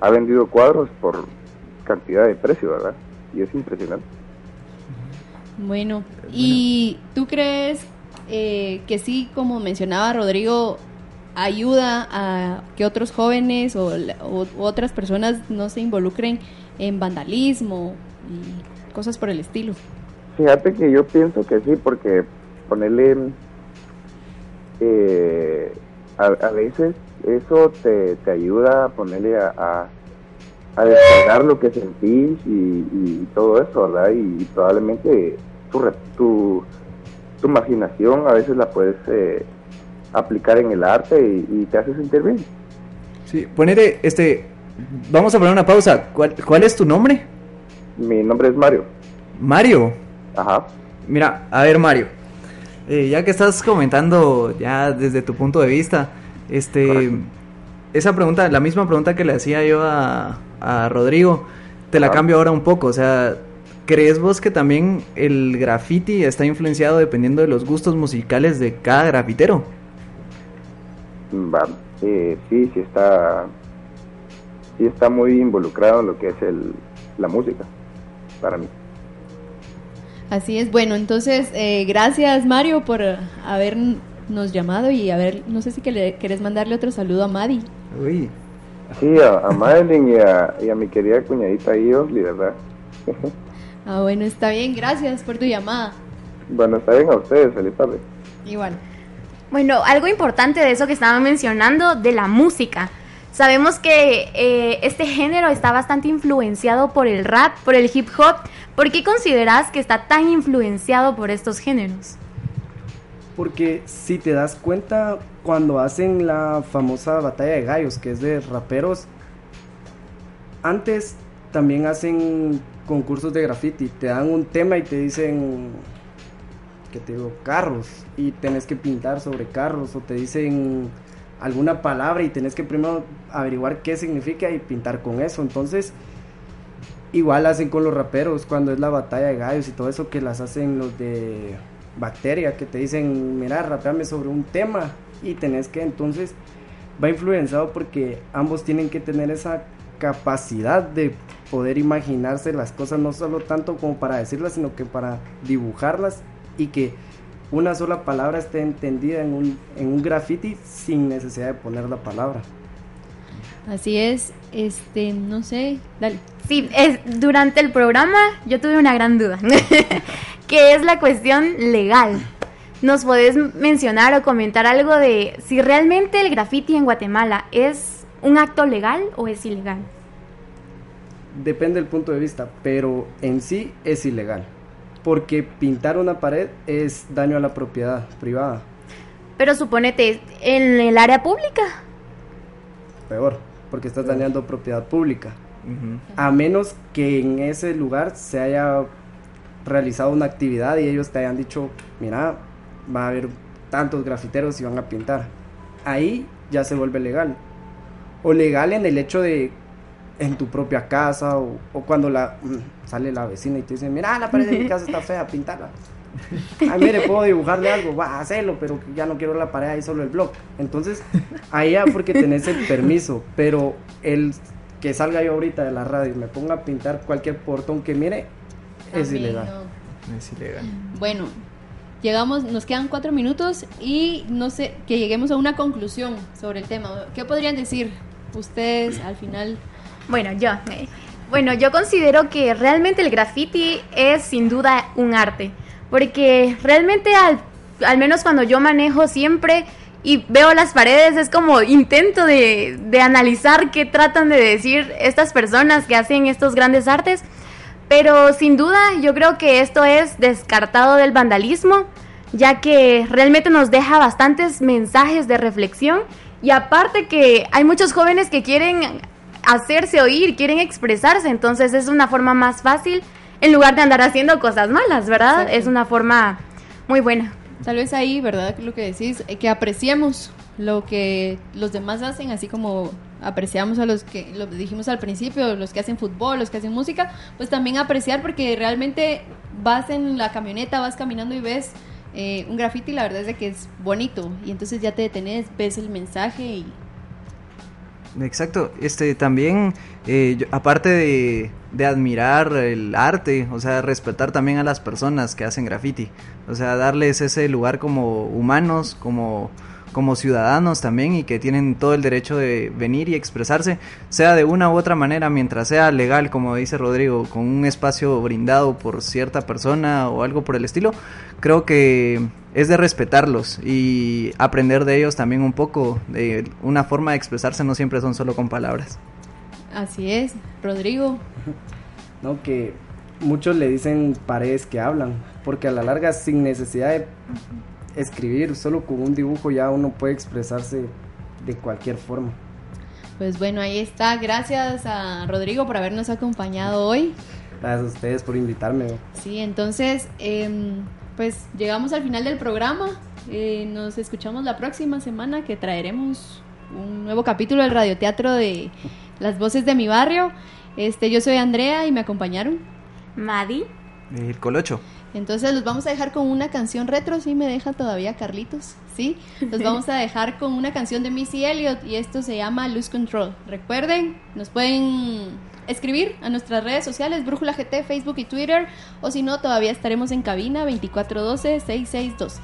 ha vendido cuadros por cantidad de precio, ¿verdad? Y es impresionante. Bueno, ¿y tú crees eh, que sí, como mencionaba Rodrigo, ayuda a que otros jóvenes o, otras personas no se involucren en vandalismo y cosas por el estilo? Fíjate que yo pienso que sí, porque ponerle eh, a, a veces eso te, te ayuda a ponerle a, a, a descargar lo que sentís y, y todo eso, ¿verdad? Y, probablemente tu, tu, tu imaginación a veces la puedes eh, aplicar en el arte y, y te hace sentir bien. Sí, ponere, este, vamos a poner una pausa. ¿Cuál, cuál es tu nombre? Mi nombre es Mario. Mario. Ajá. Mira, a ver Mario, eh, ya que estás comentando ya desde tu punto de vista, este, esa pregunta, la misma pregunta que le hacía yo a, a Rodrigo, te la cambio ahora un poco, o sea, ¿crees vos que también el graffiti está influenciado dependiendo de los gustos musicales de cada grafitero? Va, eh, sí, sí está, sí está muy involucrado en lo que es el, la música, para mí. Así es, bueno, entonces eh, gracias Mario por habernos llamado y a ver, no sé si que le querés mandarle otro saludo a Madi. Uy. Sí, a, a Madeline y a, y a mi querida cuñadita Iosli, ¿verdad? (laughs) Ah, bueno, está bien, gracias por tu llamada. bueno, está bien a ustedes, feliz tarde. Igual. Bueno, algo importante de eso que estaban mencionando, de la música. Sabemos que eh, este género está bastante influenciado por el rap, por el hip hop. ¿Por qué consideras que está tan influenciado por estos géneros? Porque si te das cuenta, cuando hacen la famosa batalla de gallos, que es de raperos, antes también hacen concursos de graffiti. Te dan un tema y te dicen, que te digo, carros, y tenés que pintar sobre carros, o te dicen alguna palabra y tenés que primero averiguar qué significa y pintar con eso. Entonces, igual hacen con los raperos cuando es la batalla de gallos y todo eso que las hacen los de bacteria que te dicen mira rapeame sobre un tema y tenés que entonces va influenciado porque ambos tienen que tener esa capacidad de poder imaginarse las cosas no solo tanto como para decirlas sino que para dibujarlas y que una sola palabra esté entendida en un, en un graffiti sin necesidad de poner la palabra Así es, este, no sé, dale. Sí, es, durante el programa yo tuve una gran duda, (laughs) que es la cuestión legal. ¿Nos podés mencionar o comentar algo de si realmente el graffiti en Guatemala es un acto legal o es ilegal? Depende del punto de vista, pero en sí es ilegal. Porque pintar una pared es daño a la propiedad privada. Pero suponete, en el área pública. Peor, porque estás dañando propiedad pública. A menos que en ese lugar se haya realizado una actividad y ellos te hayan dicho, mira, va a haber tantos grafiteros y van a pintar. Ahí ya se vuelve legal. O legal en el hecho de en tu propia casa o, o cuando la mm, sale la vecina y te dice, mira, la pared de mi (laughs) casa está fea, pintala. Ay, mire, puedo dibujarle algo, va a hacerlo, pero ya no quiero la pared, ahí solo el blog. Entonces, ahí ya porque tenés el permiso, pero el que salga yo ahorita de la radio y me ponga a pintar cualquier portón que mire, es ilegal. Es ilegal. Bueno, llegamos, nos quedan cuatro minutos y no sé, que lleguemos a una conclusión sobre el tema. ¿Qué podrían decir ustedes al final? Bueno, yo. eh, Bueno, yo considero que realmente el graffiti es sin duda un arte. Porque realmente al, al menos cuando yo manejo siempre y veo las paredes es como intento de, de analizar qué tratan de decir estas personas que hacen estos grandes artes. Pero sin duda yo creo que esto es descartado del vandalismo, ya que realmente nos deja bastantes mensajes de reflexión y aparte que hay muchos jóvenes que quieren hacerse oír, quieren expresarse, entonces es una forma más fácil en lugar de andar haciendo cosas malas, ¿verdad? Exacto. Es una forma muy buena. Tal vez ahí, ¿verdad? Lo que decís, eh, que apreciemos lo que los demás hacen, así como apreciamos a los que, lo dijimos al principio, los que hacen fútbol, los que hacen música, pues también apreciar porque realmente vas en la camioneta, vas caminando y ves eh, un graffiti, la verdad es de que es bonito y entonces ya te detenés, ves el mensaje y... Exacto, este también, eh, yo- aparte de, de admirar el arte, o sea, respetar también a las personas que hacen graffiti, o sea, darles ese lugar como humanos, como, como ciudadanos también y que tienen todo el derecho de venir y expresarse, sea de una u otra manera, mientras sea legal, como dice Rodrigo, con un espacio brindado por cierta persona o algo por el estilo, creo que es de respetarlos y aprender de ellos también un poco. De una forma de expresarse no siempre son solo con palabras. Así es, Rodrigo. No, que muchos le dicen paredes que hablan, porque a la larga sin necesidad de escribir, solo con un dibujo ya uno puede expresarse de cualquier forma. Pues bueno, ahí está. Gracias a Rodrigo por habernos acompañado hoy. Gracias a ustedes por invitarme. Sí, entonces, em, pues llegamos al final del programa. Eh, nos escuchamos la próxima semana que traeremos un nuevo capítulo del radioteatro de Las Voces de mi Barrio. Este, yo soy Andrea y me acompañaron. Madi. El colocho. Entonces los vamos a dejar con una canción retro, si me deja todavía Carlitos, ¿sí? Los vamos a dejar con una canción de Missy Elliott y esto se llama Lose Control. Recuerden, nos pueden escribir a nuestras redes sociales, Brújula GT, Facebook y Twitter, o si no, todavía estaremos en cabina 2412-6612.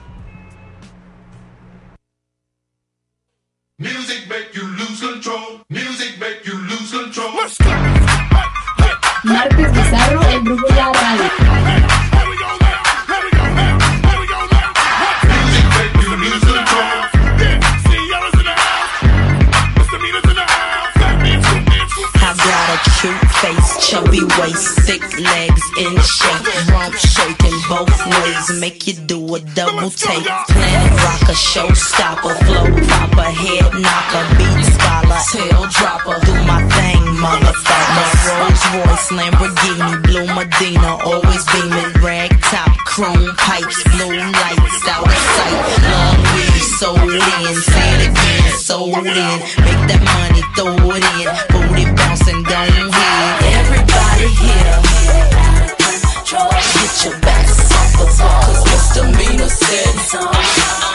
Music make you lose control. Music make you lose control. Martes Bizarro en Brújula Radio. Waist, thick legs in shape, rump shaking both ways, make you do a double take. Planet rocker, showstopper, flow popper, head knocker, beat scholar, tail dropper, do my thing, motherfucker. Rolls Royce, Lamborghini, blue Medina, always beaming, rag top, chrome pipes, blue lights out of sight. Long weed, sold in, say it again, sold in, make that money, throw it in, booty bouncing, don't hit. Everybody here, get your backs off the wall, cause misdemeanor said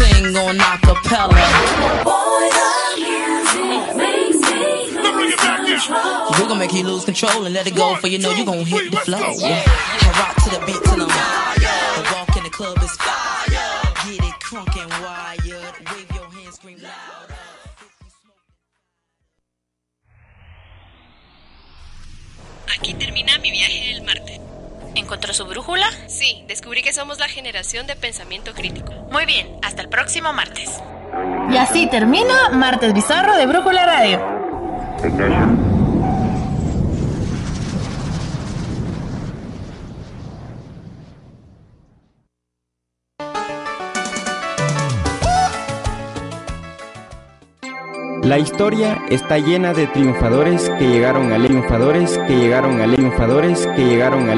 sing on acapella. Boy, the music makes me lose control. We're gonna make you lose control and let it go, for you know you're gonna hit the flow. I rock to the beat till I'm wired. The walk in the club is fire. Get it crunk and wired. Wave your hands, scream loud. Aquí termina mi viaje del martes. ¿Encontró su brújula? Sí, descubrí que somos la generación de pensamiento crítico. Muy bien, hasta el próximo martes. Y así termina Martes Bizarro de Brújula Radio. La historia está llena de triunfadores que llegaron a triunfadores que llegaron a triunfadores que llegaron a